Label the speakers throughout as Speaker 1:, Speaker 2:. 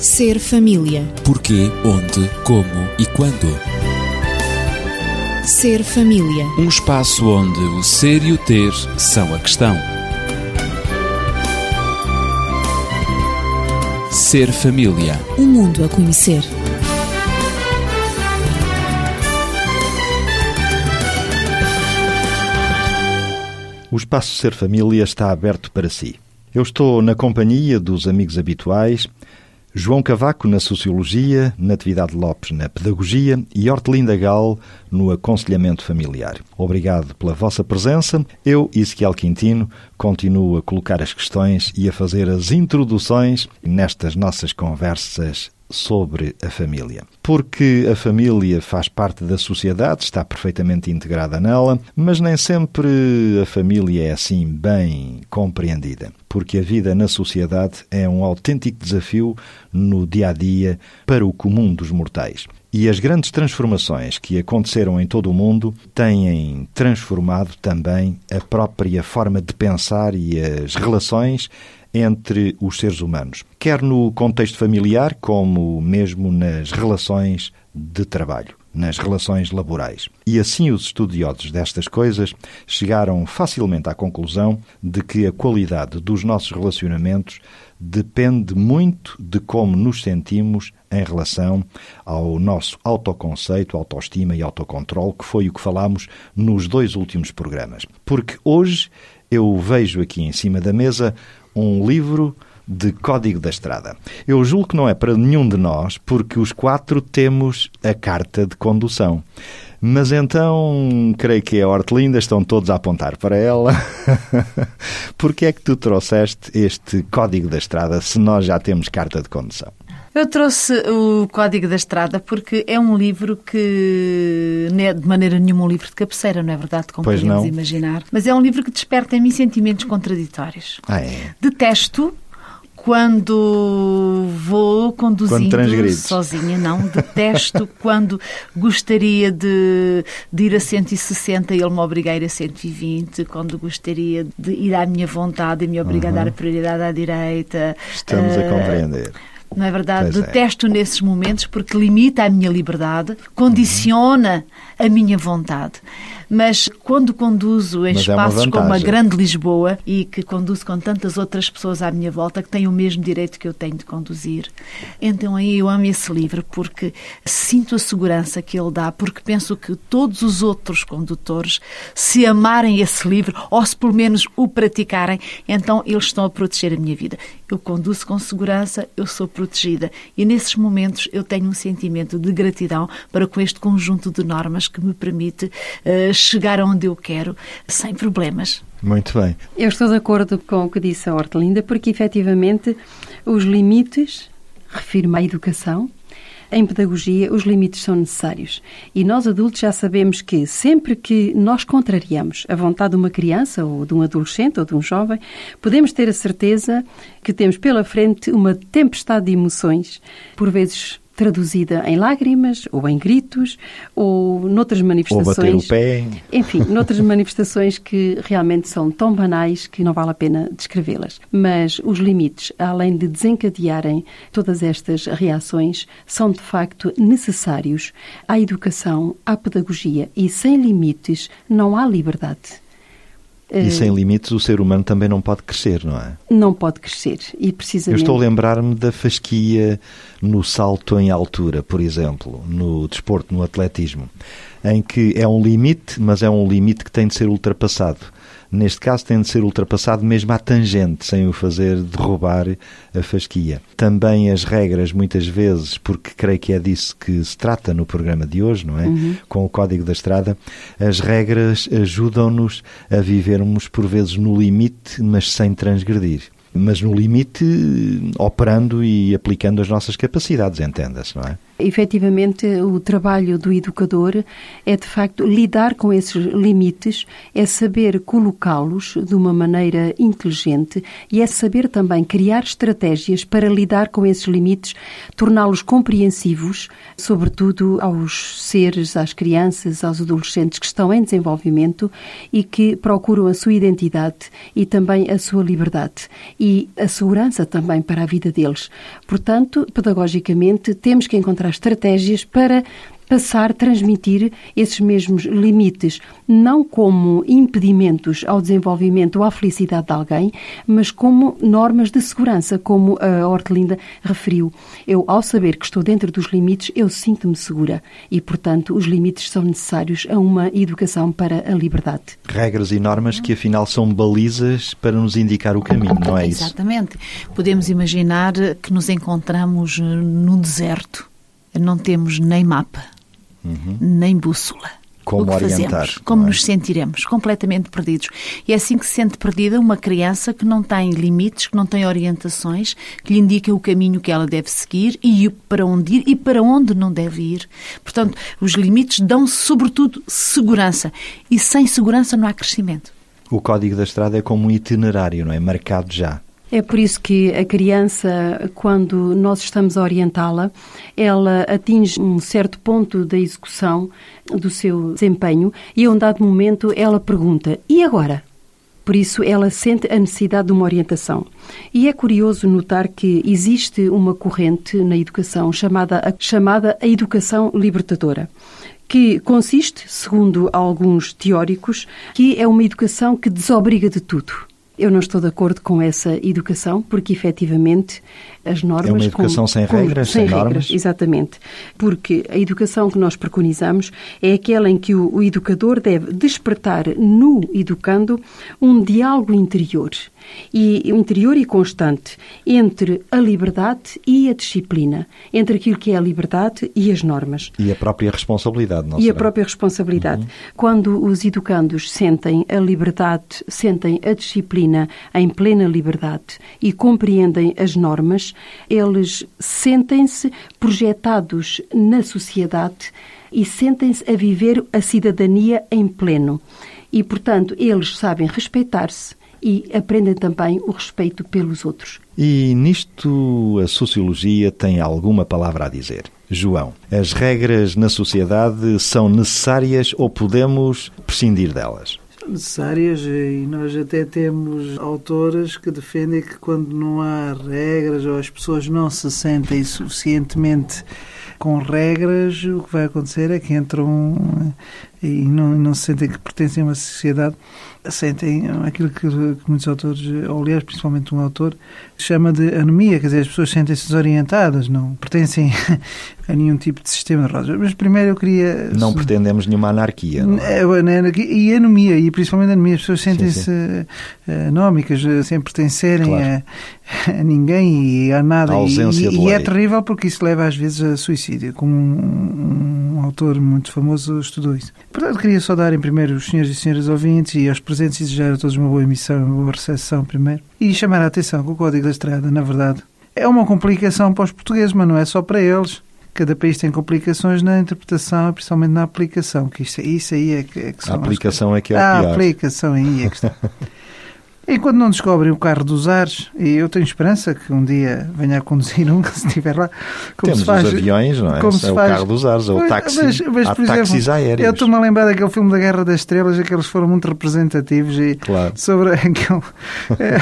Speaker 1: Ser família.
Speaker 2: Porquê, onde, como e quando.
Speaker 1: Ser família.
Speaker 2: Um espaço onde o ser e o ter são a questão. Ser família.
Speaker 1: Um mundo a conhecer.
Speaker 3: O espaço Ser Família está aberto para si. Eu estou na companhia dos amigos habituais, João Cavaco na Sociologia, Natividade Lopes na Pedagogia e Hortelinda Gal no Aconselhamento Familiar. Obrigado pela vossa presença. Eu, Ezequiel Quintino, continuo a colocar as questões e a fazer as introduções nestas nossas conversas sobre a família. Porque a família faz parte da sociedade, está perfeitamente integrada nela, mas nem sempre a família é assim bem compreendida. Porque a vida na sociedade é um autêntico desafio no dia a dia para o comum dos mortais. E as grandes transformações que aconteceram em todo o mundo têm transformado também a própria forma de pensar e as relações entre os seres humanos, quer no contexto familiar, como mesmo nas relações de trabalho, nas relações laborais. E assim os estudiosos destas coisas chegaram facilmente à conclusão de que a qualidade dos nossos relacionamentos depende muito de como nos sentimos em relação ao nosso autoconceito, autoestima e autocontrole, que foi o que falámos nos dois últimos programas. Porque hoje eu vejo aqui em cima da mesa um livro de Código da Estrada. Eu julgo que não é para nenhum de nós, porque os quatro temos a carta de condução. Mas então, creio que a Hortelinda estão todos a apontar para ela. Porque é que tu trouxeste este Código da Estrada se nós já temos carta de condução?
Speaker 4: Eu trouxe o Código da Estrada porque é um livro que não é de maneira nenhuma um livro de cabeceira, não é verdade? Como
Speaker 3: pois
Speaker 4: podemos
Speaker 3: não.
Speaker 4: imaginar. Mas é um livro que desperta em mim sentimentos contraditórios.
Speaker 3: Ah, é?
Speaker 4: Detesto quando vou conduzindo
Speaker 3: Quando
Speaker 4: sozinha, não. Detesto quando gostaria de, de, ir a 160 e ele me obriga a ir a 120, quando gostaria de ir à minha vontade e me obriga uhum. a dar a prioridade à direita.
Speaker 3: Estamos uh, a compreender.
Speaker 4: Não é verdade?
Speaker 3: Pois
Speaker 4: Detesto
Speaker 3: é.
Speaker 4: nesses momentos porque limita a minha liberdade, condiciona uhum. a minha vontade. Mas quando conduzo em
Speaker 3: Mas
Speaker 4: espaços
Speaker 3: é
Speaker 4: como a Grande Lisboa e que conduzo com tantas outras pessoas à minha volta que têm o mesmo direito que eu tenho de conduzir, então aí eu amo esse livro porque sinto a segurança que ele dá, porque penso que todos os outros condutores, se amarem esse livro ou se pelo menos o praticarem, então eles estão a proteger a minha vida. Eu conduzo com segurança, eu sou protegida e nesses momentos eu tenho um sentimento de gratidão para com este conjunto de normas que me permite uh, chegar onde eu quero sem problemas.
Speaker 3: Muito bem.
Speaker 5: Eu estou de acordo com o que disse a Hortelinda, porque efetivamente os limites, refiro-me à educação, em pedagogia, os limites são necessários. E nós adultos já sabemos que sempre que nós contrariamos a vontade de uma criança ou de um adolescente ou de um jovem, podemos ter a certeza que temos pela frente uma tempestade de emoções, por vezes traduzida em lágrimas, ou em gritos, ou noutras manifestações.
Speaker 3: Ou bater o pé.
Speaker 5: Enfim, noutras manifestações que realmente são tão banais que não vale a pena descrevê-las. Mas os limites, além de desencadearem todas estas reações, são de facto necessários à educação, à pedagogia. E sem limites não há liberdade.
Speaker 3: E sem limites o ser humano também não pode crescer, não é?
Speaker 5: Não pode crescer. E precisamente...
Speaker 3: Eu estou a lembrar-me da fasquia no salto em altura, por exemplo, no desporto, no atletismo, em que é um limite, mas é um limite que tem de ser ultrapassado. Neste caso, tem de ser ultrapassado mesmo à tangente, sem o fazer derrubar a fasquia. Também as regras, muitas vezes, porque creio que é disso que se trata no programa de hoje, não é?
Speaker 5: Uhum.
Speaker 3: Com o Código da Estrada, as regras ajudam-nos a vivermos, por vezes, no limite, mas sem transgredir mas no limite, operando e aplicando as nossas capacidades, entenda-se, não é?
Speaker 5: Efetivamente, o trabalho do educador é, de facto, lidar com esses limites, é saber colocá-los de uma maneira inteligente e é saber também criar estratégias para lidar com esses limites, torná-los compreensivos, sobretudo aos seres, às crianças, aos adolescentes que estão em desenvolvimento e que procuram a sua identidade e também a sua liberdade. e a segurança também para a vida deles. Portanto, pedagogicamente, temos que encontrar estratégias para passar, transmitir esses mesmos limites, não como impedimentos ao desenvolvimento ou à felicidade de alguém, mas como normas de segurança, como a Hortelinda referiu. Eu, ao saber que estou dentro dos limites, eu sinto-me segura e, portanto, os limites são necessários a uma educação para a liberdade.
Speaker 3: Regras e normas que, afinal, são balizas para nos indicar o caminho, não é isso?
Speaker 4: Exatamente. Podemos imaginar que nos encontramos num deserto. Não temos nem mapa, uhum. nem bússola.
Speaker 3: Como
Speaker 4: o que
Speaker 3: orientar,
Speaker 4: fazemos, como
Speaker 3: é?
Speaker 4: nos sentiremos, completamente perdidos. E é assim que se sente perdida uma criança que não tem limites, que não tem orientações, que lhe indica o caminho que ela deve seguir e para onde ir e para onde não deve ir. Portanto, os limites dão sobretudo segurança. E sem segurança não há crescimento.
Speaker 3: O código da estrada é como um itinerário, não é? Marcado já.
Speaker 5: É por isso que a criança, quando nós estamos a orientá-la, ela atinge um certo ponto da execução do seu desempenho e a um dado momento ela pergunta: e agora? Por isso, ela sente a necessidade de uma orientação. E é curioso notar que existe uma corrente na educação chamada a, chamada a educação libertadora que consiste, segundo alguns teóricos, que é uma educação que desobriga de tudo. Eu não estou de acordo com essa educação, porque efetivamente as normas.
Speaker 3: É uma educação sem regras,
Speaker 5: sem,
Speaker 3: sem
Speaker 5: regras,
Speaker 3: normas?
Speaker 5: Exatamente. Porque a educação que nós preconizamos é aquela em que o, o educador deve despertar no educando um diálogo interior e interior e constante entre a liberdade e a disciplina, entre aquilo que é a liberdade e as normas.
Speaker 3: E a própria responsabilidade, não
Speaker 5: E
Speaker 3: será?
Speaker 5: a própria responsabilidade.
Speaker 3: Uhum.
Speaker 5: Quando os educandos sentem a liberdade, sentem a disciplina em plena liberdade e compreendem as normas, eles sentem-se projetados na sociedade e sentem-se a viver a cidadania em pleno. E, portanto, eles sabem respeitar-se e aprendem também o respeito pelos outros.
Speaker 3: E nisto a sociologia tem alguma palavra a dizer. João, as regras na sociedade são necessárias ou podemos prescindir delas?
Speaker 6: Necessárias e nós até temos autoras que defendem que quando não há regras ou as pessoas não se sentem suficientemente com regras, o que vai acontecer é que entram e não, não se sentem que pertencem a uma sociedade, sentem aquilo que, muitos autores, ou aliás, principalmente um autor, chama de anomia, quer dizer, as pessoas sentem-se desorientadas, não pertencem a nenhum tipo de sistema de rodas. Mas primeiro eu queria...
Speaker 3: Não pretendemos nenhuma anarquia, não é?
Speaker 6: E anomia, e principalmente anomia, as pessoas sentem-se anómicas, sem pertencerem
Speaker 3: Claro.
Speaker 6: a, a ninguém e a nada.
Speaker 3: A ausência
Speaker 6: e,
Speaker 3: de
Speaker 6: e é terrível porque isso leva às vezes a suicídio, como um, um autor muito famoso estudou isso. Portanto, queria só dar em primeiro os senhores e senhoras ouvintes e aos presentes e desejar a todos uma boa emissão, uma boa recepção primeiro. E chamar a atenção que o Código da Estrada, na verdade, é uma complicação para os portugueses, mas não é só para eles. Cada país tem complicações na interpretação, principalmente na aplicação, que isso, isso aí é que, é que
Speaker 3: A
Speaker 6: são as
Speaker 3: aplicação é que é o
Speaker 6: a
Speaker 3: pior.
Speaker 6: aplicação aí é que está. Enquanto não descobrem o carro dos ares, e eu tenho esperança que um dia venha a conduzir um, se estiver lá, como
Speaker 3: Temos
Speaker 6: se faz,
Speaker 3: os aviões, não é?
Speaker 6: como
Speaker 3: Esse
Speaker 6: se
Speaker 3: é o
Speaker 6: faz-
Speaker 3: carro dos ares, é o táxi.
Speaker 6: mas- mas,
Speaker 3: Há
Speaker 6: por exemplo,
Speaker 3: táxis
Speaker 6: Eu
Speaker 3: aéreos.
Speaker 6: estou-me a lembrar daquele filme da Guerra das Estrelas, aqueles foram muito representativos e
Speaker 3: Claro.
Speaker 6: sobre aquele. É,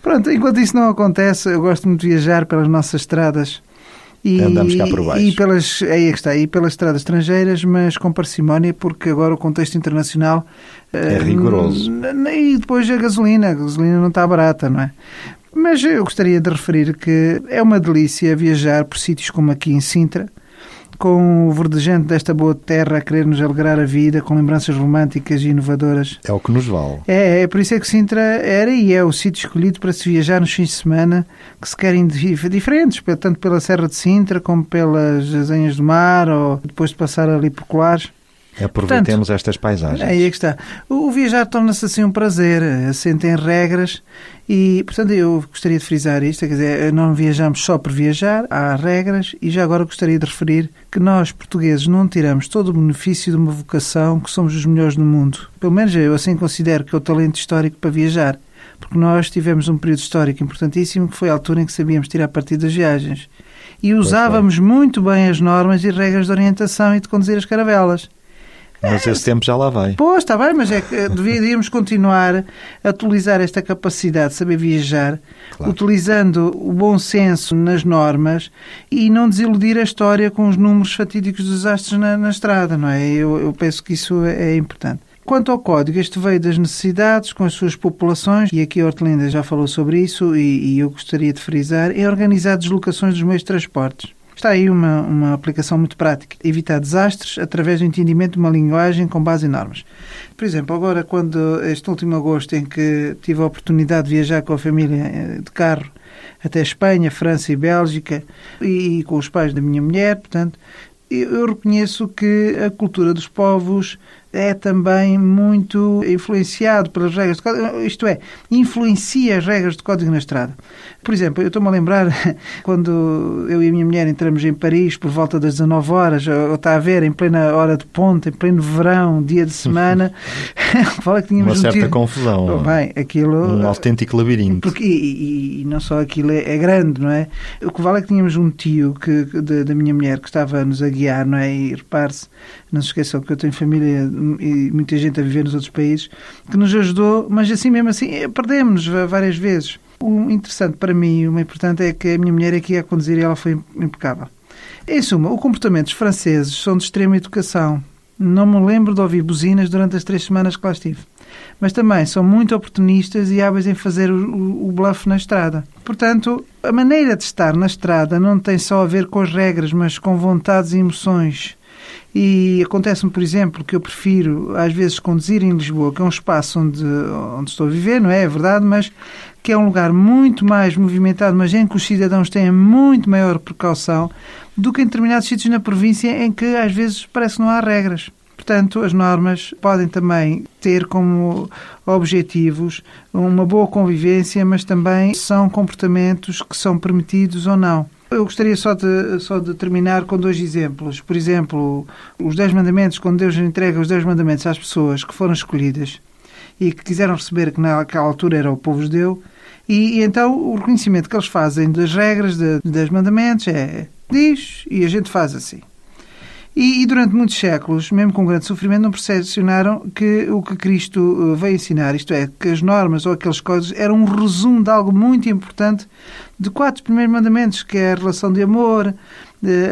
Speaker 6: pronto, enquanto isso não acontece, eu gosto muito de viajar pelas nossas estradas. E,
Speaker 3: Andamos cá por baixo.
Speaker 6: E pelas, aí é que está, e pelas estradas estrangeiras, mas com parcimónia, porque agora o contexto internacional
Speaker 3: É
Speaker 6: eh,
Speaker 3: rigoroso.
Speaker 6: n- n- E depois a gasolina, a gasolina não está barata, não é? Mas eu gostaria de referir que é uma delícia viajar por sítios como aqui em Sintra, com o verdejante desta boa terra a querer nos alegrar a vida, com lembranças românticas e inovadoras.
Speaker 3: É o que nos vale.
Speaker 6: É, é por isso é que Sintra era e é o sítio escolhido para se viajar nos fins de semana que se querem dif- diferentes, tanto pela Serra de Sintra como pelas Azenhas do Mar ou depois de passar ali por Colares.
Speaker 3: Aproveitemos estas paisagens.
Speaker 6: Aí é que está. O o viajar torna-se assim um prazer, assente em regras e, portanto, eu gostaria de frisar isto, quer dizer, não viajamos só por viajar, há regras e já agora gostaria de referir que nós, portugueses, não tiramos todo o benefício de uma vocação que somos os melhores no mundo. Pelo menos eu assim considero que é o talento histórico para viajar, porque nós tivemos um período histórico importantíssimo que foi a altura em que sabíamos tirar partido das viagens. E usávamos muito bem as normas e regras de orientação e de conduzir as caravelas.
Speaker 3: Mas esse tempo já lá vai.
Speaker 6: Pois, está bem, mas é que deveríamos continuar a utilizar esta capacidade de saber viajar,
Speaker 3: Claro.
Speaker 6: utilizando o bom senso nas normas e não desiludir a história com os números fatídicos dos astros na, na estrada, não é? Eu, eu penso que isso é, é importante. Quanto ao código, este veio das necessidades, com as suas populações, e aqui a Hortelinda já falou sobre isso, e, e eu gostaria de frisar, é organizar deslocações dos meios de transportes. Está aí uma, uma aplicação muito prática. Evitar desastres através do entendimento de uma linguagem com base em normas. Por exemplo, agora, quando este último agosto, em que tive a oportunidade de viajar com a família eh, de carro até Espanha, França e Bélgica, e, e com os pais da minha mulher, portanto, eu, eu reconheço que a cultura dos povos é também muito influenciado pelas regras de código, isto é, influencia as regras de código na estrada. Por exemplo, eu estou-me a lembrar quando eu e a minha mulher entramos em Paris por volta das 19 horas, ou está a ver, em plena hora de ponta, em pleno verão, dia de semana, fala que tínhamos
Speaker 3: Uma
Speaker 6: um
Speaker 3: certa
Speaker 6: tiro-
Speaker 3: confusão.
Speaker 6: Oh, Bem, aquilo...
Speaker 3: Um autêntico labirinto.
Speaker 6: Porque, e, e- não só aquilo é, é grande, não é? O que vale é que tínhamos um tio que, que- da, da minha mulher que estava-nos a guiar, não é? E repare-se, não se esqueçam que eu tenho família e muita gente a viver nos outros países, que nos ajudou, mas assim mesmo assim, eh, perdemos-nos va- várias vezes. O interessante para mim, o importante é que a minha mulher aqui a conduzir ela foi impecável. Em suma, os comportamentos franceses são de extrema educação. Não me lembro de ouvir buzinas durante as três semanas que lá estive. Mas também são muito oportunistas e hábeis em fazer o, o, o bluff na estrada. Portanto, a maneira de estar na estrada não tem só a ver com as regras, mas com vontades e emoções. E acontece-me, por exemplo, que eu prefiro, às vezes, conduzir em Lisboa, que é um espaço onde, onde estou a viver, não é? É verdade, mas que é um lugar muito mais movimentado, mas em que os cidadãos têm muito maior precaução do que em determinados sítios na província em que, às vezes, parece que não há regras. Portanto, as normas podem também ter como objetivos uma boa convivência, mas também são comportamentos que são permitidos ou não. Eu gostaria só de, só de terminar com dois exemplos. Por exemplo, os Dez Mandamentos, quando Deus entrega os Dez Mandamentos às pessoas que foram escolhidas e que quiseram receber, que naquela altura era o povo judeu, e, e então o reconhecimento que eles fazem das regras de, dos mandamentos é diz e a gente faz assim. E, e, durante muitos séculos, mesmo com grande sofrimento, não percepcionaram que o que Cristo eh, veio ensinar, isto é, que as normas ou aqueles códigos eram um resumo de algo muito importante de quatro primeiros mandamentos, que é a relação de amor,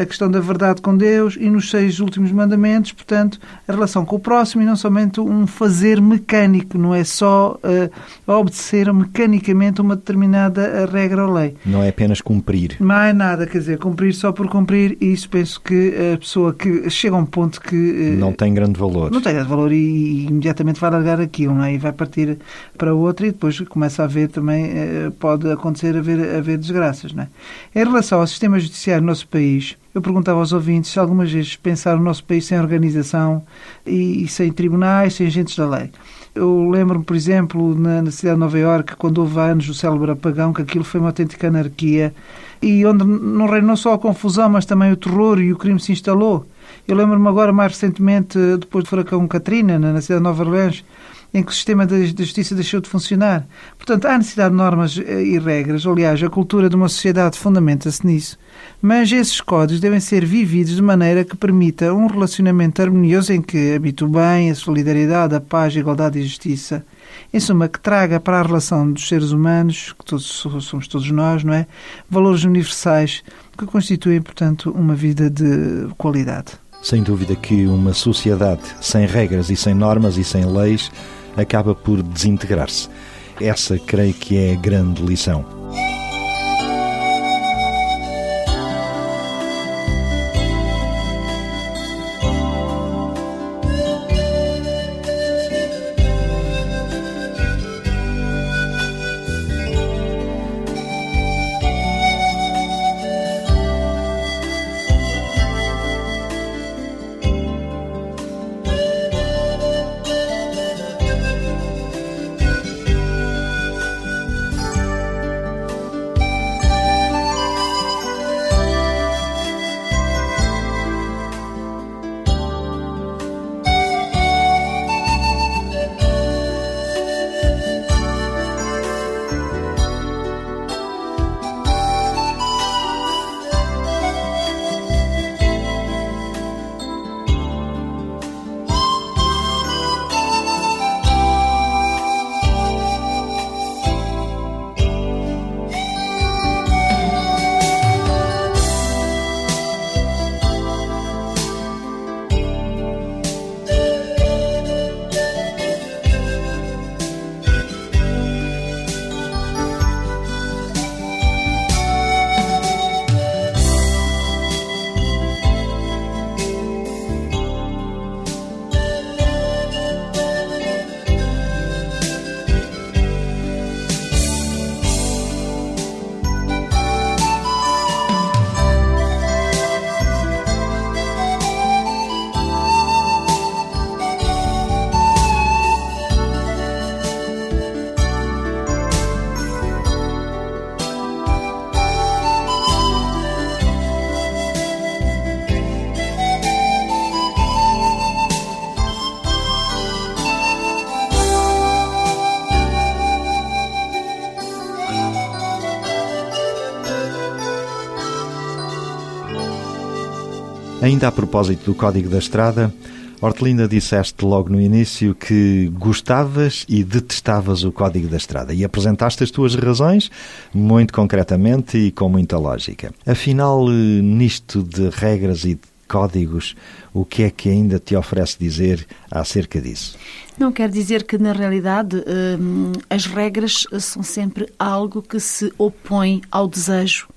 Speaker 6: a questão da verdade com Deus e nos seis últimos mandamentos, portanto, a relação com o próximo e não somente um fazer mecânico, não é só uh, obedecer mecanicamente uma determinada regra ou lei.
Speaker 3: Não é apenas cumprir.
Speaker 6: Mais nada, quer dizer, cumprir só por cumprir, e isso penso que a pessoa que chega a um ponto que. Uh,
Speaker 3: não tem grande valor.
Speaker 6: Não tem grande valor e, e, imediatamente vai largar aquilo, não é? E vai partir para outra e depois começa a haver também, uh, pode acontecer haver, haver desgraças, não é? Em relação ao sistema judiciário no nosso país, eu perguntava aos ouvintes se algumas vezes pensaram o nosso país sem organização e, e sem tribunais, sem agentes da lei. Eu lembro-me, por exemplo, na, na, cidade de Nova Iorque, quando houve anos o célebre apagão, que aquilo foi uma autêntica anarquia e onde não reinou só a confusão, mas também o terror e o crime se instalou. Eu lembro-me agora, mais recentemente, depois do furacão Katrina, na, na cidade de Nova Orleans, em que o sistema da justiça deixou de funcionar. Portanto, há necessidade de normas e regras. Aliás, a cultura de uma sociedade fundamenta-se nisso. Mas esses códigos devem ser vividos de maneira que permita um relacionamento harmonioso em que habite o bem, a solidariedade, a paz, a igualdade e a justiça. Em suma, que traga para a relação dos seres humanos, que todos somos todos nós, não é? Valores universais que constituem, portanto, uma vida de qualidade.
Speaker 3: Sem dúvida que uma sociedade sem regras e sem normas e sem leis acaba por desintegrar-se. Essa creio que é a grande lição. Ainda a propósito do Código da Estrada, Hortelinda, disseste logo no início que gostavas e detestavas o Código da Estrada e apresentaste as tuas razões muito concretamente e com muita lógica. Afinal, nisto de regras e de códigos, o que é que ainda te oferece dizer acerca disso?
Speaker 4: Não quer dizer que, na realidade, hum, as regras são sempre algo que se opõe ao desejo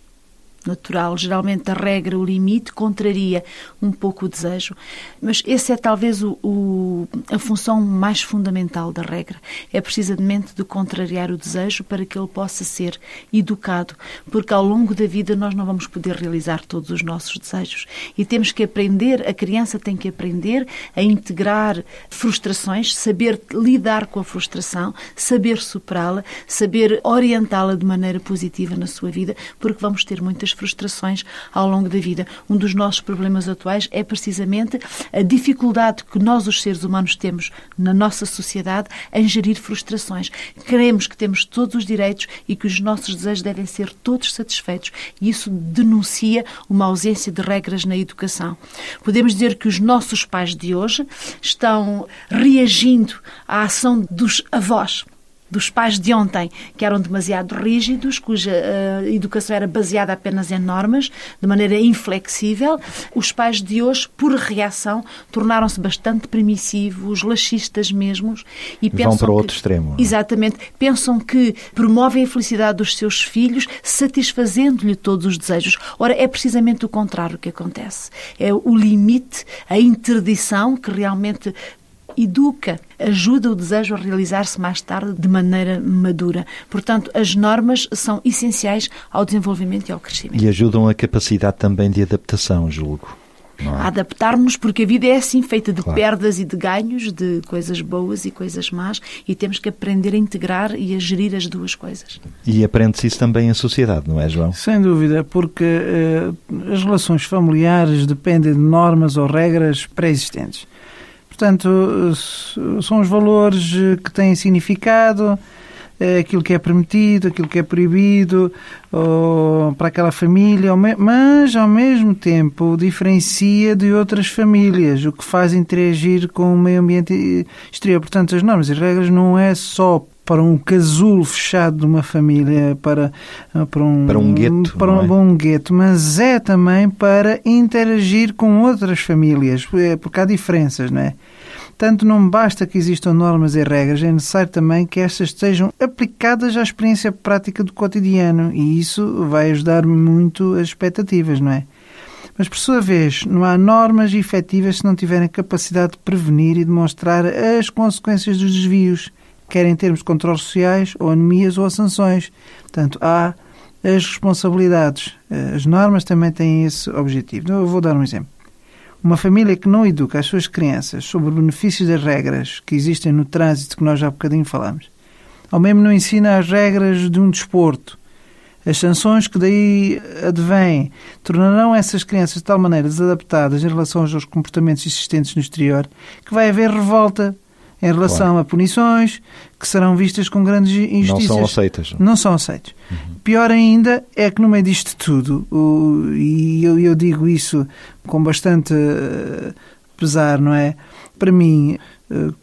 Speaker 4: natural. Geralmente a regra, o limite, contraria um pouco o desejo, mas essa é talvez o, o, a função mais fundamental da regra. É precisamente de contrariar o desejo para que ele possa ser educado, porque ao longo da vida nós não vamos poder realizar todos os nossos desejos e temos que aprender, a criança tem que aprender a integrar frustrações, saber lidar com a frustração, saber superá-la, saber orientá-la de maneira positiva na sua vida, porque vamos ter muitas frustrações ao longo da vida. Um dos nossos problemas atuais é precisamente a dificuldade que nós, os seres humanos, temos na nossa sociedade em gerir frustrações. Queremos que temos todos os direitos e que os nossos desejos devem ser todos satisfeitos. E isso denuncia uma ausência de regras na educação. Podemos dizer que os nossos pais de hoje estão reagindo à ação dos avós dos pais de ontem, que eram demasiado rígidos, cuja uh, educação era baseada apenas em normas, de maneira inflexível. Os pais de hoje, por reação, tornaram-se bastante permissivos, laxistas mesmos.
Speaker 3: E Vão para o outro extremo.
Speaker 4: É? Exatamente. Pensam que promovem a felicidade dos seus filhos, satisfazendo-lhe todos os desejos. Ora, é precisamente o contrário que acontece. É o limite, a interdição que realmente educa, ajuda o desejo a realizar-se mais tarde de maneira madura. Portanto, as normas são essenciais ao desenvolvimento e ao crescimento.
Speaker 3: E ajudam a capacidade também de adaptação, julgo.
Speaker 4: É? A adaptar-nos, porque a vida é assim, feita de claro. perdas e de ganhos, de coisas boas e coisas más, e temos que aprender a integrar e a gerir as duas coisas.
Speaker 3: E aprende-se isso também em sociedade, não é, João?
Speaker 6: Sem dúvida, porque eh, as relações familiares dependem de normas ou regras pré-existentes. Portanto, são os valores que têm significado, é aquilo que é permitido, aquilo que é proibido para aquela família, mas ao mesmo tempo diferencia de outras famílias, o que faz interagir com o meio ambiente exterior. Portanto, as normas e regras não é só para um casulo fechado de uma família, para,
Speaker 3: para um, para um gueto,
Speaker 6: para um, é? um gueto, mas é também para interagir com outras famílias, é, porque há diferenças, não é? Tanto não basta que existam normas e regras, é necessário também que estas estejam aplicadas à experiência prática do cotidiano e isso vai ajudar muito as expectativas, não é? Mas, por sua vez, não há normas efetivas se não tiverem capacidade de prevenir e demonstrar as consequências dos desvios quer em termos de controles sociais, ou anemias, ou sanções. Portanto, há as responsabilidades. As normas também têm esse objetivo. Eu vou dar um exemplo. Uma família que não educa as suas crianças sobre os benefícios das regras que existem no trânsito, que nós já há bocadinho falamos, ou mesmo não ensina as regras de um desporto, as sanções que daí advêm tornarão essas crianças de tal maneira desadaptadas em relação aos comportamentos existentes no exterior que vai haver revolta em relação claro. a punições que serão vistas com grandes injustiças.
Speaker 3: Não são aceitas.
Speaker 6: Não são aceitas. Uhum. Pior ainda é que no meio disto tudo, o, e eu, eu, digo isso com bastante uh, pesar, não é? Para mim, uh,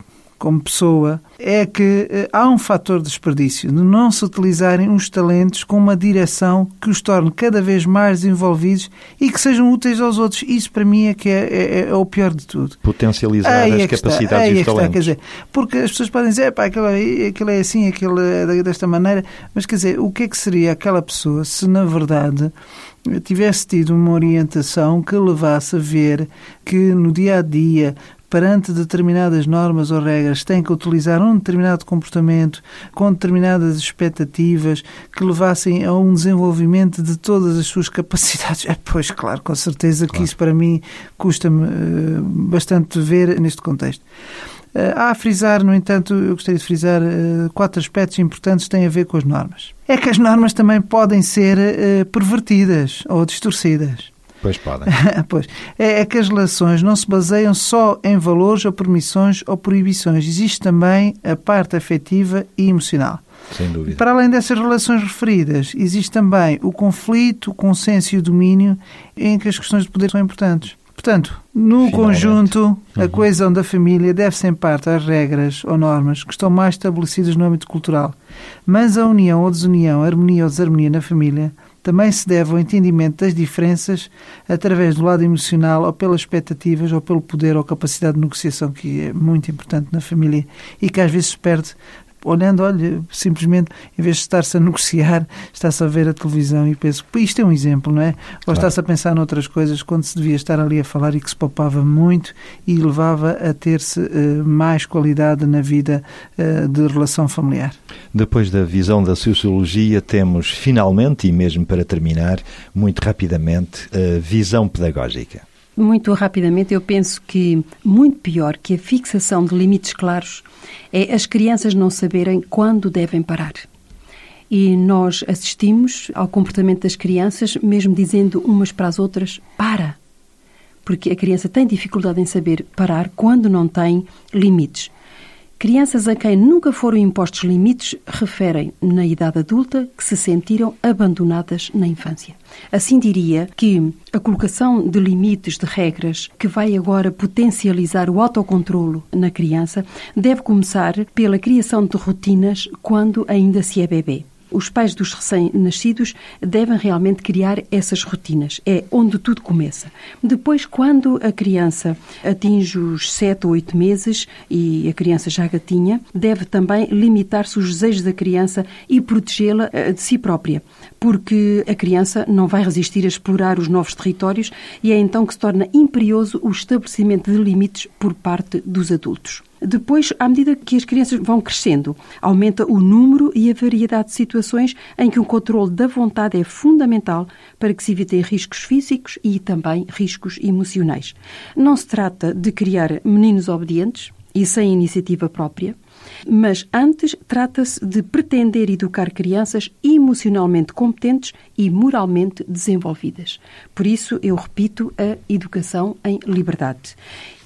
Speaker 6: como pessoa, é que eh, há um fator de desperdício, de não se utilizarem os talentos com uma direção que os torne cada vez mais desenvolvidos e que sejam úteis aos outros. Isso, para mim, é que é, é, é o pior de tudo.
Speaker 3: Potencializar aí as é capacidades está, e os é talentos. Está,
Speaker 6: quer dizer, porque as pessoas podem dizer, pá, aquilo, é, aquilo é assim, aquilo é desta maneira, mas quer dizer, o que é que seria aquela pessoa se, na verdade, tivesse tido uma orientação que levasse a ver que no dia a dia perante determinadas normas ou regras, tem que utilizar um determinado comportamento com determinadas expectativas que levassem a um desenvolvimento de todas as suas capacidades. É, pois, claro, com certeza claro. que isso para mim custa-me uh, bastante ver neste contexto. Uh, há a frisar, no entanto, eu gostaria de frisar uh, quatro aspectos importantes que têm a ver com as normas. É que as normas também podem ser pervertidas ou distorcidas.
Speaker 3: Pois podem.
Speaker 6: pois. É, é, que as relações não se baseiam só em valores ou permissões ou proibições. Existe também a parte afetiva e emocional.
Speaker 3: Sem dúvida.
Speaker 6: Para além dessas relações referidas, existe também o conflito, o consenso e o domínio em que as questões de poder são importantes. Portanto, no
Speaker 3: Finalmente.
Speaker 6: conjunto, a
Speaker 3: Uhum.
Speaker 6: coesão da família deve-se em parte às regras ou normas que estão mais estabelecidas no âmbito cultural. Mas a união ou desunião, a harmonia ou desarmonia na família também se deve ao entendimento das diferenças através do lado emocional ou pelas expectativas ou pelo poder ou capacidade de negociação que é muito importante na família e que às vezes se perde olhando, olha, simplesmente, em vez de estar-se a negociar, está-se a ver a televisão e penso, "Pô, isto é um exemplo, não é? Ou
Speaker 3: Claro.
Speaker 6: está-se a pensar noutras coisas quando se devia estar ali a falar e que se poupava muito e levava a ter-se eh, mais qualidade na vida eh, de relação familiar.
Speaker 3: Depois da visão da sociologia, temos finalmente, e mesmo para terminar, muito rapidamente, a visão pedagógica.
Speaker 5: Muito rapidamente, eu penso que muito pior que a fixação de limites claros é as crianças não saberem quando devem parar. E nós assistimos ao comportamento das crianças, mesmo dizendo umas para as outras: para. Porque a criança tem dificuldade em saber parar quando não tem limites. Crianças a quem nunca foram impostos limites referem, na idade adulta, que se sentiram abandonadas na infância. Assim diria que a colocação de limites, de regras, que vai agora potencializar o autocontrolo na criança, deve começar pela criação de rotinas quando ainda se é bebê. Os pais dos recém-nascidos devem realmente criar essas rotinas. É onde tudo começa. Depois, quando a criança atinge os 7 ou 8 meses e a criança já gatinha, deve também limitar-se os desejos da criança e protegê-la eh, de si própria. Porque a criança não vai resistir a explorar os novos territórios e é então que se torna imperioso o estabelecimento de limites por parte dos adultos. Depois, à medida que as crianças vão crescendo, aumenta o número e a variedade de situações em que o controle da vontade é fundamental para que se evitem riscos físicos e também riscos emocionais. Não se trata de criar meninos obedientes e sem iniciativa própria, mas antes trata-se de pretender educar crianças emocionalmente competentes e moralmente desenvolvidas. Por isso, eu repito a educação em liberdade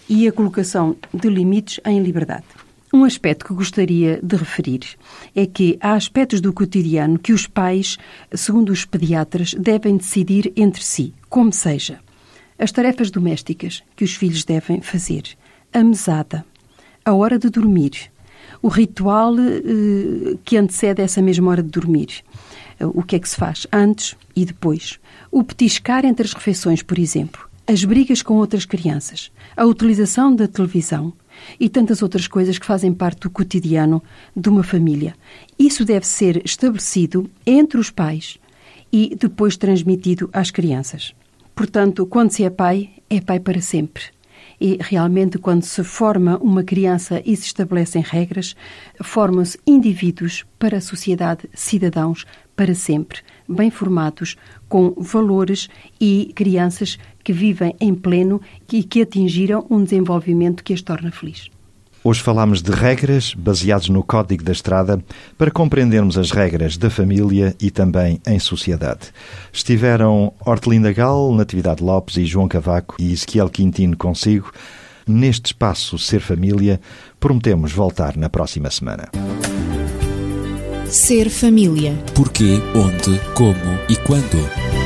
Speaker 5: e a colocação de limites em liberdade. Um aspecto que gostaria de referir é que há aspectos do cotidiano que os pais, segundo os pediatras, devem decidir entre si, como seja. As tarefas domésticas que os filhos devem fazer, a mesada, a hora de dormir, o ritual eh, que antecede essa mesma hora de dormir, o que é que se faz antes e depois, o petiscar entre as refeições, por exemplo, as brigas com outras crianças, a utilização da televisão e tantas outras coisas que fazem parte do cotidiano de uma família. Isso deve ser estabelecido entre os pais e depois transmitido às crianças. Portanto, quando se é pai, é pai para sempre. E realmente, quando se forma uma criança e se estabelecem regras, formam-se indivíduos para a sociedade, cidadãos para sempre, bem formados, com valores e crianças que vivem em pleno e que atingiram um desenvolvimento que as torna felizes.
Speaker 3: Hoje falámos de regras baseadas no Código da Estrada para compreendermos as regras da família e também em sociedade. Estiveram Hortelinda Gal, Natividade Lopes e João Cavaco e Ezequiel Quintino consigo. Neste espaço Ser Família, prometemos voltar na próxima semana.
Speaker 1: Ser família.
Speaker 2: Porquê, onde, como e quando.